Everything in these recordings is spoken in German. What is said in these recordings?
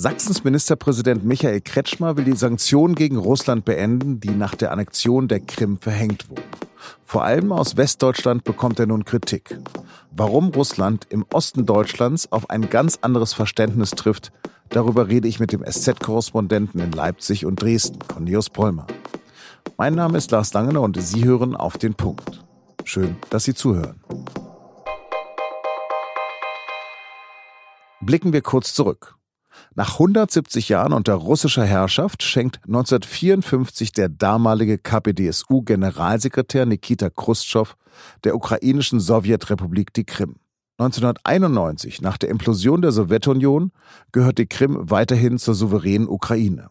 Sachsens Ministerpräsident Michael Kretschmer will die Sanktionen gegen Russland beenden, die nach der Annexion der Krim verhängt wurden. Vor allem aus Westdeutschland bekommt er nun Kritik. Warum Russland im Osten Deutschlands auf ein ganz anderes Verständnis trifft, darüber rede ich mit dem SZ-Korrespondenten in Leipzig und Dresden, Cornelius Bräumer. Mein Name ist Lars Langener und Sie hören auf den Punkt. Schön, dass Sie zuhören. Blicken wir kurz zurück. Nach 170 Jahren unter russischer Herrschaft schenkt 1954 der damalige KPDSU-Generalsekretär Nikita Khrushchev der ukrainischen Sowjetrepublik die Krim. 1991, nach der Implosion der Sowjetunion, gehört die Krim weiterhin zur souveränen Ukraine.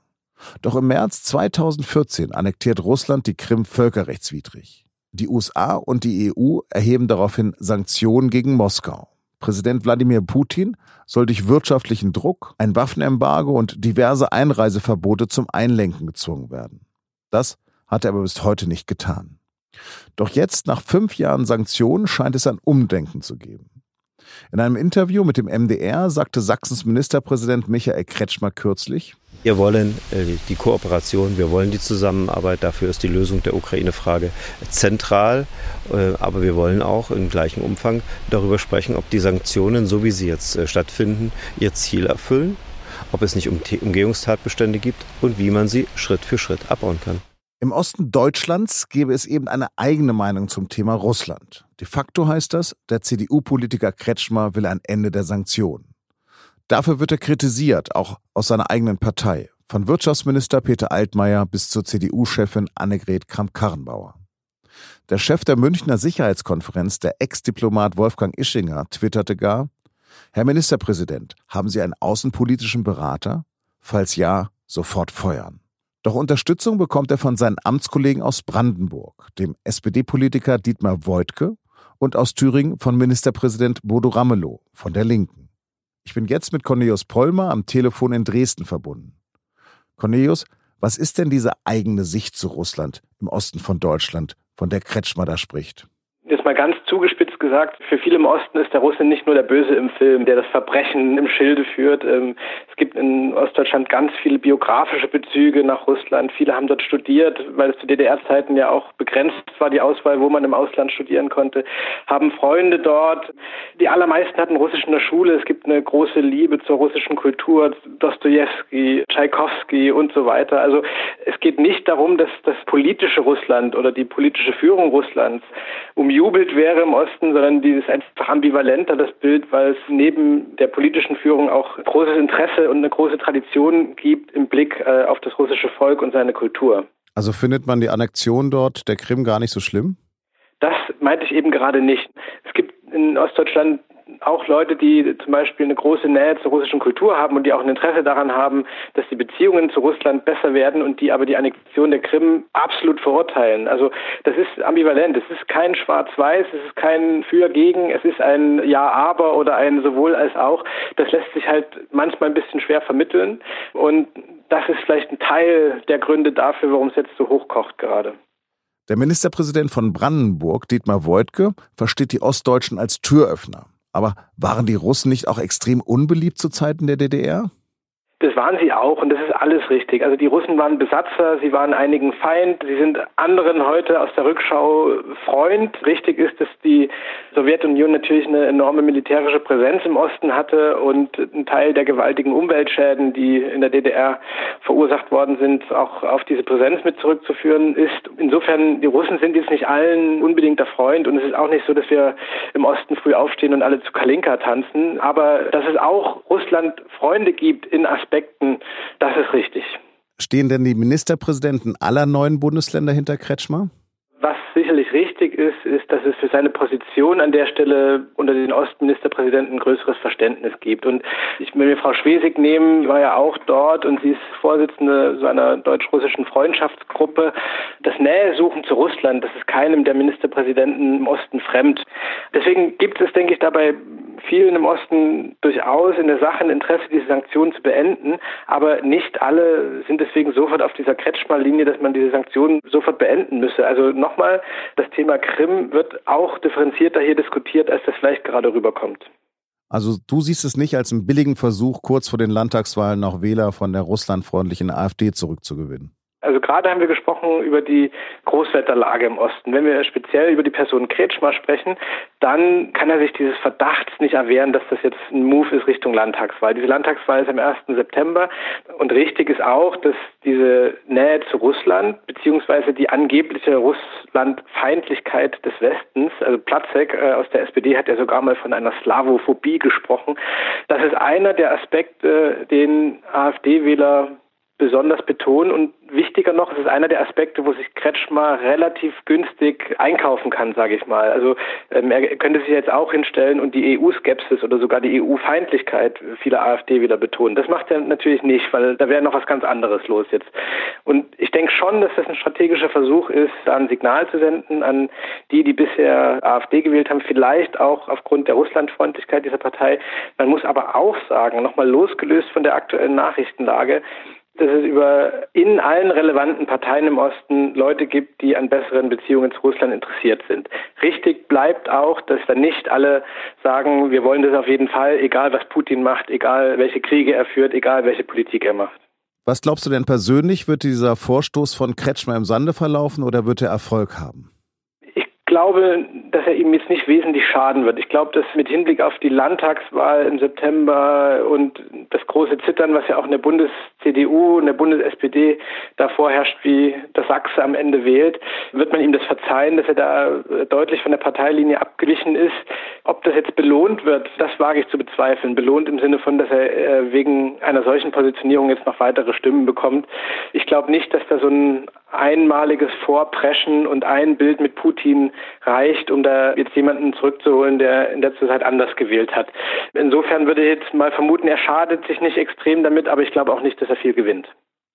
Doch im März 2014 annektiert Russland die Krim völkerrechtswidrig. Die USA und die EU erheben daraufhin Sanktionen gegen Moskau. Präsident Wladimir Putin soll durch wirtschaftlichen Druck, ein Waffenembargo und diverse Einreiseverbote zum Einlenken gezwungen werden. Das hat er aber bis heute nicht getan. Doch jetzt, nach fünf Jahren Sanktionen, scheint es ein Umdenken zu geben. In einem Interview mit dem MDR sagte Sachsens Ministerpräsident Michael Kretschmer kürzlich, wir wollen äh, die Kooperation, wir wollen die Zusammenarbeit. Dafür ist die Lösung der Ukraine-Frage zentral. Äh, aber wir wollen auch im gleichen Umfang darüber sprechen, ob die Sanktionen, so wie sie jetzt äh, stattfinden, ihr Ziel erfüllen, ob es nicht Umgehungstatbestände gibt und wie man sie Schritt für Schritt abbauen kann. Im Osten Deutschlands gäbe es eben eine eigene Meinung zum Thema Russland. De facto heißt das, der CDU-Politiker Kretschmer will ein Ende der Sanktionen. Dafür wird er kritisiert, auch aus seiner eigenen Partei, von Wirtschaftsminister Peter Altmaier bis zur CDU-Chefin Annegret Kramp-Karrenbauer. Der Chef der Münchner Sicherheitskonferenz, der Ex-Diplomat Wolfgang Ischinger, twitterte gar, Herr Ministerpräsident, haben Sie einen außenpolitischen Berater? Falls ja, sofort feuern. Doch Unterstützung bekommt er von seinen Amtskollegen aus Brandenburg, dem SPD-Politiker Dietmar Woidke und aus Thüringen von Ministerpräsident Bodo Ramelow von der Linken. Ich bin jetzt mit Cornelius Pollmer am Telefon in Dresden verbunden. Cornelius, was ist denn diese eigene Sicht zu Russland im Osten von Deutschland, von der Kretschmer da spricht? Jetzt mal ganz zugespitzt gesagt, für viele im Osten ist der Russe nicht nur der Böse im Film, der das Verbrechen im Schilde führt. Ähm, es gibt in Ostdeutschland ganz viele biografische Bezüge nach Russland. Viele haben dort studiert, weil es zu DDR-Zeiten ja auch begrenzt war, die Auswahl, wo man im Ausland studieren konnte, haben Freunde dort. Die allermeisten hatten Russisch in der Schule. Es gibt eine große Liebe zur russischen Kultur, Dostoevsky, Tschaikowski und so weiter. Also es geht nicht darum, dass das politische Russland oder die politische Führung Russlands um bejubelt wäre im Osten, sondern dieses einfach ambivalenter, das Bild, weil es neben der politischen Führung auch großes Interesse und eine große Tradition gibt im Blick äh, auf das russische Volk und seine Kultur. Also findet man die Annexion dort der Krim gar nicht so schlimm? Das meinte ich eben gerade nicht. Es gibt in Ostdeutschland auch Leute, die zum Beispiel eine große Nähe zur russischen Kultur haben und die auch ein Interesse daran haben, dass die Beziehungen zu Russland besser werden und die aber die Annexion der Krim absolut verurteilen. Also das ist ambivalent. Es ist kein Schwarz-Weiß, es ist kein Für-Gegen, es ist ein Ja-Aber oder ein sowohl als auch. Das lässt sich halt manchmal ein bisschen schwer vermitteln und das ist vielleicht ein Teil der Gründe dafür, warum es jetzt so hochkocht gerade. Der Ministerpräsident von Brandenburg, Dietmar Woidke, versteht die Ostdeutschen als Türöffner. Aber waren die Russen nicht auch extrem unbeliebt zu Zeiten der DDR? Waren sie auch und das ist alles richtig. Also die Russen waren Besatzer, sie waren einigen Feind, sie sind anderen heute aus der Rückschau Freund. Richtig ist, dass die Sowjetunion natürlich eine enorme militärische Präsenz im Osten hatte und ein Teil der gewaltigen Umweltschäden, die in der DDR verursacht worden sind, auch auf diese Präsenz mit zurückzuführen ist. Insofern, die Russen sind jetzt nicht allen unbedingt der Freund und es ist auch nicht so, dass wir im Osten früh aufstehen und alle zu Kalinka tanzen. Aber dass es auch Russland Freunde gibt in Aspekten, Aspekten, das ist richtig. Stehen denn die Ministerpräsidenten aller neuen Bundesländer hinter Kretschmer? Was sicherlich richtig ist, ist, dass es für seine Position an der Stelle unter den Ostministerpräsidenten ein größeres Verständnis gibt. Und ich will mir Frau Schwesig nehmen, die war ja auch dort und sie ist Vorsitzende so einer deutsch-russischen Freundschaftsgruppe. Das Nähesuchen zu Russland, das ist keinem der Ministerpräsidenten im Osten fremd. Deswegen gibt es, denke ich, dabei vielen im Osten durchaus in der Sache ein Interesse, diese Sanktionen zu beenden, aber nicht alle sind deswegen sofort auf dieser Kretschmer-Linie, dass man diese Sanktionen sofort beenden müsse. Also nochmal, das Thema Krim wird auch differenzierter hier diskutiert, als das vielleicht gerade rüberkommt. Also du siehst es nicht als einen billigen Versuch, kurz vor den Landtagswahlen noch Wähler von der russlandfreundlichen AfD zurückzugewinnen. Also gerade haben wir gesprochen über die Großwetterlage im Osten. Wenn wir speziell über die Person Kretschmer sprechen, dann kann er sich dieses Verdachts nicht erwehren, dass das jetzt ein Move ist Richtung Landtagswahl. Diese Landtagswahl ist am 1. September und richtig ist auch, dass diese Nähe zu Russland beziehungsweise die angebliche Russlandfeindlichkeit des Westens, also Platzek äh, aus der SPD hat ja sogar mal von einer Slavophobie gesprochen. Das ist einer der Aspekte, den AfD-Wähler besonders betonen. Und wichtiger noch, es ist einer der Aspekte, wo sich Kretschmer relativ günstig einkaufen kann, sage ich mal. Also ähm, er könnte sich jetzt auch hinstellen und die EU-Skepsis oder sogar die EU-Feindlichkeit vieler AfD wieder betonen. Das macht er natürlich nicht, weil da wäre noch was ganz anderes los jetzt. Und ich denke schon, dass das ein strategischer Versuch ist, da ein Signal zu senden an die, die bisher AfD gewählt haben, vielleicht auch aufgrund der Russlandfreundlichkeit dieser Partei. Man muss aber auch sagen, nochmal losgelöst von der aktuellen Nachrichtenlage, dass es über in allen relevanten Parteien im Osten Leute gibt, die an besseren Beziehungen zu Russland interessiert sind. Richtig bleibt auch, dass dann nicht alle sagen, wir wollen das auf jeden Fall, egal was Putin macht, egal welche Kriege er führt, egal welche Politik er macht. Was glaubst du denn persönlich, wird dieser Vorstoß von Kretschmer im Sande verlaufen oder wird er Erfolg haben? glaube, dass er ihm jetzt nicht wesentlich schaden wird. Ich glaube, dass mit Hinblick auf die Landtagswahl im September und das große Zittern, was ja auch in der Bundes-CDU und der Bundes-SPD da vorherrscht, wie der Sachse am Ende wählt, wird man ihm das verzeihen, dass er da deutlich von der Parteilinie abgewichen ist. Ob das jetzt belohnt wird, das wage ich zu bezweifeln. Belohnt im Sinne von, dass er äh, wegen einer solchen Positionierung jetzt noch weitere Stimmen bekommt. Ich glaube nicht, dass da so ein einmaliges Vorpreschen und ein Bild mit Putin reicht, um da jetzt jemanden zurückzuholen, der in der Zeit anders gewählt hat. Insofern würde ich jetzt mal vermuten, er schadet sich nicht extrem damit, aber ich glaube auch nicht, dass er viel gewinnt.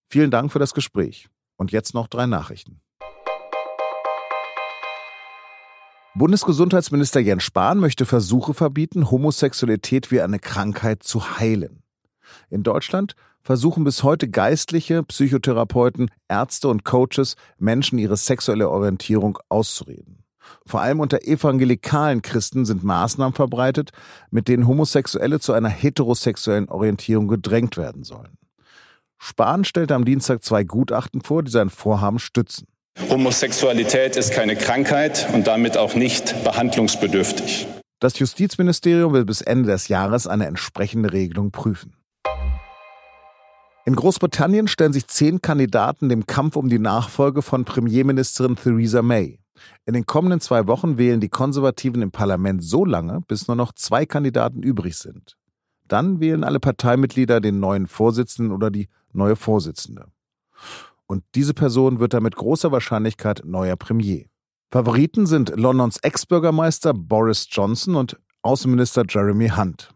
Vielen Dank für das Gespräch. Und jetzt noch drei Nachrichten. Bundesgesundheitsminister Jens Spahn möchte Versuche verbieten, Homosexualität wie eine Krankheit zu heilen. In Deutschland versuchen bis heute Geistliche, Psychotherapeuten, Ärzte und Coaches Menschen ihre sexuelle Orientierung auszureden. Vor allem unter evangelikalen Christen sind Maßnahmen verbreitet, mit denen Homosexuelle zu einer heterosexuellen Orientierung gedrängt werden sollen. Spahn stellte am Dienstag zwei Gutachten vor, die sein Vorhaben stützen. Homosexualität ist keine Krankheit und damit auch nicht behandlungsbedürftig. Das Justizministerium will bis Ende des Jahres eine entsprechende Regelung prüfen. In Großbritannien stellen sich zehn Kandidaten dem Kampf um die Nachfolge von Premierministerin Theresa May. In den kommenden zwei Wochen wählen die Konservativen im Parlament so lange, bis nur noch zwei Kandidaten übrig sind. Dann wählen alle Parteimitglieder den neuen Vorsitzenden oder die neue Vorsitzende. Und diese Person wird dann mit großer Wahrscheinlichkeit neuer Premier. Favoriten sind Londons Ex-Bürgermeister Boris Johnson und Außenminister Jeremy Hunt.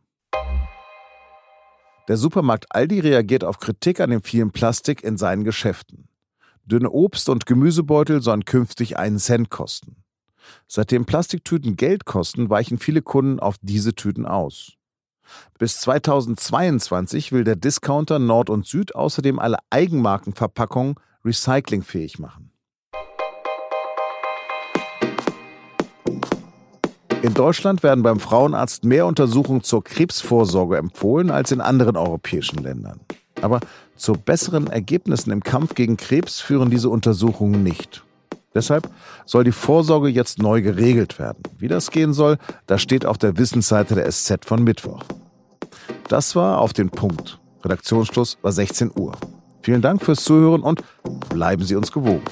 Der Supermarkt Aldi reagiert auf Kritik an dem vielen Plastik in seinen Geschäften. Dünne Obst- und Gemüsebeutel sollen künftig einen Cent kosten. Seitdem Plastiktüten Geld kosten, weichen viele Kunden auf diese Tüten aus. Bis 2022 will der Discounter Nord und Süd außerdem alle Eigenmarkenverpackungen recyclingfähig machen. In Deutschland werden beim Frauenarzt mehr Untersuchungen zur Krebsvorsorge empfohlen als in anderen europäischen Ländern. Aber zu besseren Ergebnissen im Kampf gegen Krebs führen diese Untersuchungen nicht. Deshalb soll die Vorsorge jetzt neu geregelt werden. Wie das gehen soll, das steht auf der Wissensseite der SZ von Mittwoch. Das war auf den Punkt. Redaktionsschluss war 16 Uhr. Vielen Dank fürs Zuhören und bleiben Sie uns gewogen.